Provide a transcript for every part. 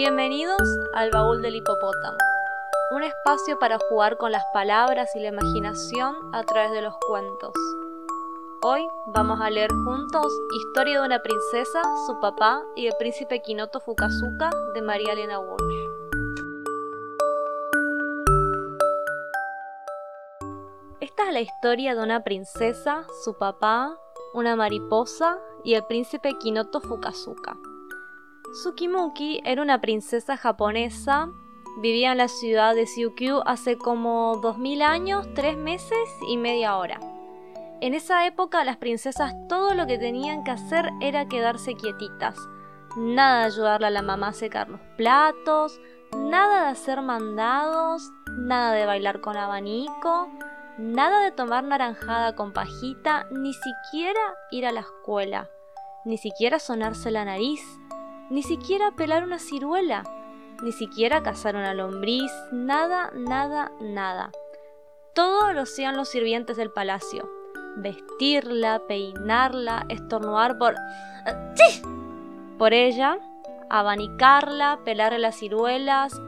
Bienvenidos al Baúl del Hipopótamo, un espacio para jugar con las palabras y la imaginación a través de los cuentos. Hoy vamos a leer juntos Historia de una princesa, su papá y el príncipe Kinoto Fukazuka de María Elena Walsh. Esta es la historia de una princesa, su papá, una mariposa y el príncipe Kinoto Fukazuka. Tsukimuki era una princesa japonesa, vivía en la ciudad de Syukyu hace como 2000 años, 3 meses y media hora. En esa época las princesas todo lo que tenían que hacer era quedarse quietitas. Nada de ayudarle a la mamá a secar los platos, nada de hacer mandados, nada de bailar con abanico, nada de tomar naranjada con pajita, ni siquiera ir a la escuela, ni siquiera sonarse la nariz, ni siquiera pelar una ciruela, ni siquiera cazar una lombriz, nada, nada, nada. Todo lo hacían los sirvientes del palacio. Vestirla, peinarla, estornudar por... Por ella, abanicarla, pelarle las ciruelas.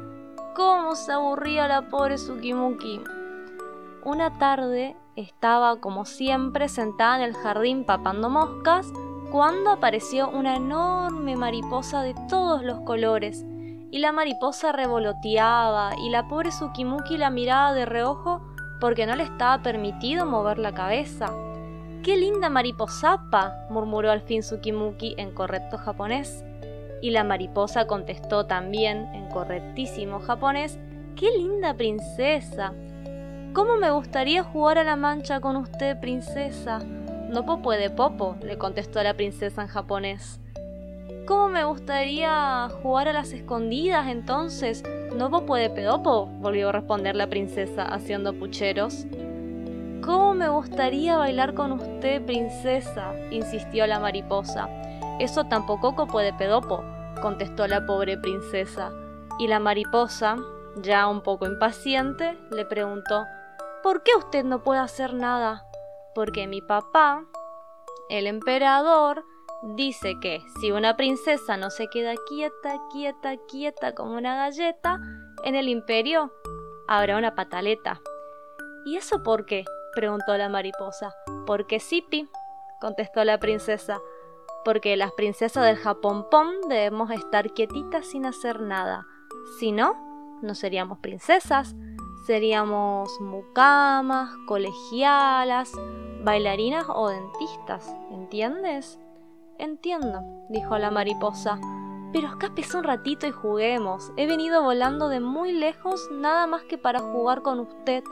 ¿Cómo se aburría la pobre Sukimuki? Una tarde estaba, como siempre, sentada en el jardín papando moscas cuando apareció una enorme mariposa de todos los colores, y la mariposa revoloteaba, y la pobre Sukimuki la miraba de reojo porque no le estaba permitido mover la cabeza. ¡Qué linda mariposapa! murmuró al fin Sukimuki en correcto japonés. Y la mariposa contestó también en correctísimo japonés, ¡Qué linda princesa! ¿Cómo me gustaría jugar a la mancha con usted, princesa? No puede popo, le contestó la princesa en japonés. ¿Cómo me gustaría jugar a las escondidas entonces? No puede pedopo, volvió a responder la princesa haciendo pucheros. ¿Cómo me gustaría bailar con usted, princesa? insistió la mariposa. Eso tampoco puede pedopo, contestó la pobre princesa. Y la mariposa, ya un poco impaciente, le preguntó ¿Por qué usted no puede hacer nada? Porque mi papá, el emperador, dice que si una princesa no se queda quieta, quieta, quieta como una galleta, en el imperio habrá una pataleta. ¿Y eso por qué? preguntó la mariposa. Porque Sipi, contestó la princesa, porque las princesas del Japón Pom debemos estar quietitas sin hacer nada. Si no, no seríamos princesas, seríamos mucamas, colegialas, bailarinas o dentistas, ¿entiendes? Entiendo, dijo la mariposa. Pero escapes un ratito y juguemos. He venido volando de muy lejos nada más que para jugar con usted.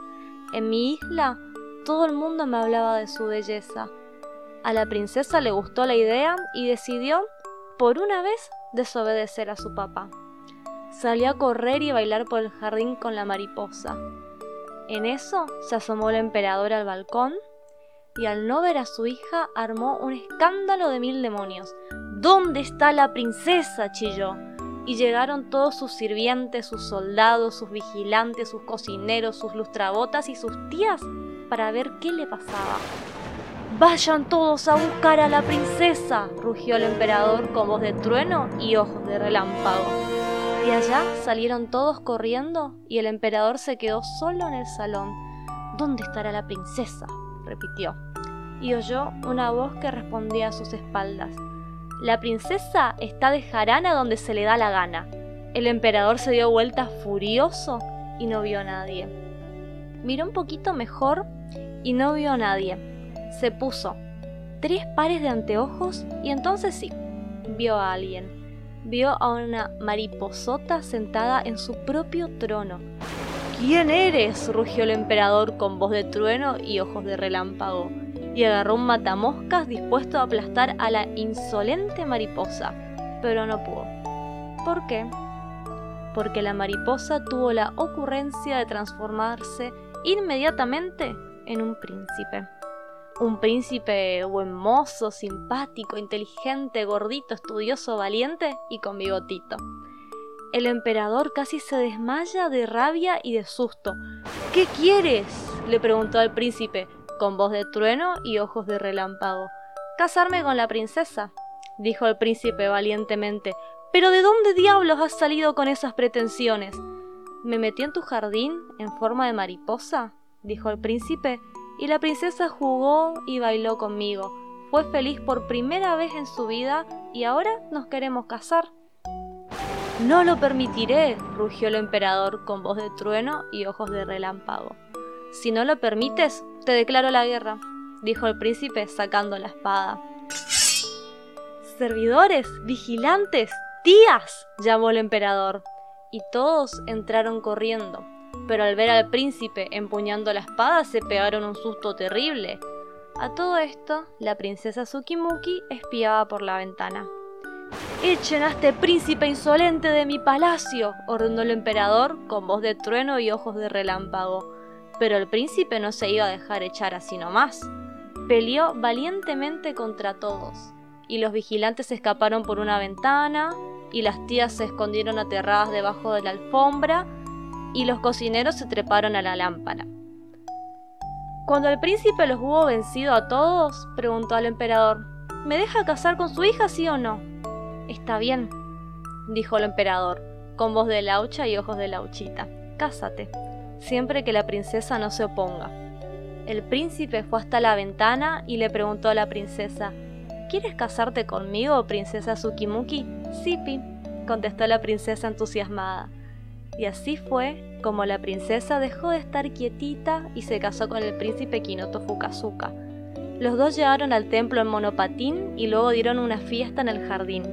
En mi isla todo el mundo me hablaba de su belleza. A la princesa le gustó la idea y decidió, por una vez, desobedecer a su papá. Salió a correr y bailar por el jardín con la mariposa. En eso se asomó el emperador al balcón y al no ver a su hija armó un escándalo de mil demonios. ¿Dónde está la princesa? chilló. Y llegaron todos sus sirvientes, sus soldados, sus vigilantes, sus cocineros, sus lustrabotas y sus tías para ver qué le pasaba. Vayan todos a buscar a la princesa, rugió el emperador con voz de trueno y ojos de relámpago. Allá salieron todos corriendo y el emperador se quedó solo en el salón. ¿Dónde estará la princesa? repitió y oyó una voz que respondía a sus espaldas. La princesa está de jarana donde se le da la gana. El emperador se dio vuelta furioso y no vio a nadie. Miró un poquito mejor y no vio a nadie. Se puso tres pares de anteojos y entonces sí, vio a alguien. Vio a una mariposota sentada en su propio trono. ¿Quién eres? rugió el emperador con voz de trueno y ojos de relámpago y agarró un matamoscas dispuesto a aplastar a la insolente mariposa, pero no pudo. ¿Por qué? Porque la mariposa tuvo la ocurrencia de transformarse inmediatamente en un príncipe. Un príncipe buen mozo, simpático, inteligente, gordito, estudioso, valiente y con bigotito. El emperador casi se desmaya de rabia y de susto. ¿Qué quieres? le preguntó al príncipe, con voz de trueno y ojos de relámpago. Casarme con la princesa, dijo el príncipe valientemente. Pero ¿de dónde diablos has salido con esas pretensiones? ¿Me metí en tu jardín en forma de mariposa? dijo el príncipe, y la princesa jugó y bailó conmigo. Fue feliz por primera vez en su vida y ahora nos queremos casar. No lo permitiré, rugió el emperador con voz de trueno y ojos de relámpago. Si no lo permites, te declaro la guerra, dijo el príncipe sacando la espada. Servidores, vigilantes, tías, llamó el emperador, y todos entraron corriendo, pero al ver al príncipe empuñando la espada se pegaron un susto terrible. A todo esto, la princesa Tsukimuki espiaba por la ventana. Echen a este príncipe insolente de mi palacio, ordenó el emperador con voz de trueno y ojos de relámpago. Pero el príncipe no se iba a dejar echar así nomás. Peleó valientemente contra todos, y los vigilantes escaparon por una ventana, y las tías se escondieron aterradas debajo de la alfombra, y los cocineros se treparon a la lámpara. Cuando el príncipe los hubo vencido a todos, preguntó al emperador, ¿Me deja casar con su hija, sí o no? Está bien, dijo el emperador, con voz de laucha y ojos de lauchita. Cásate, siempre que la princesa no se oponga. El príncipe fue hasta la ventana y le preguntó a la princesa, ¿Quieres casarte conmigo, princesa Tsukimuki? Sipi, contestó la princesa entusiasmada. Y así fue como la princesa dejó de estar quietita y se casó con el príncipe Kinoto Fukazuka. Los dos llegaron al templo en monopatín y luego dieron una fiesta en el jardín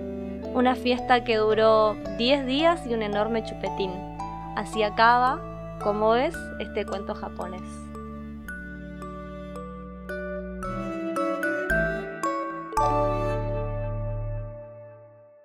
una fiesta que duró 10 días y un enorme chupetín. Así acaba, como es, este cuento japonés.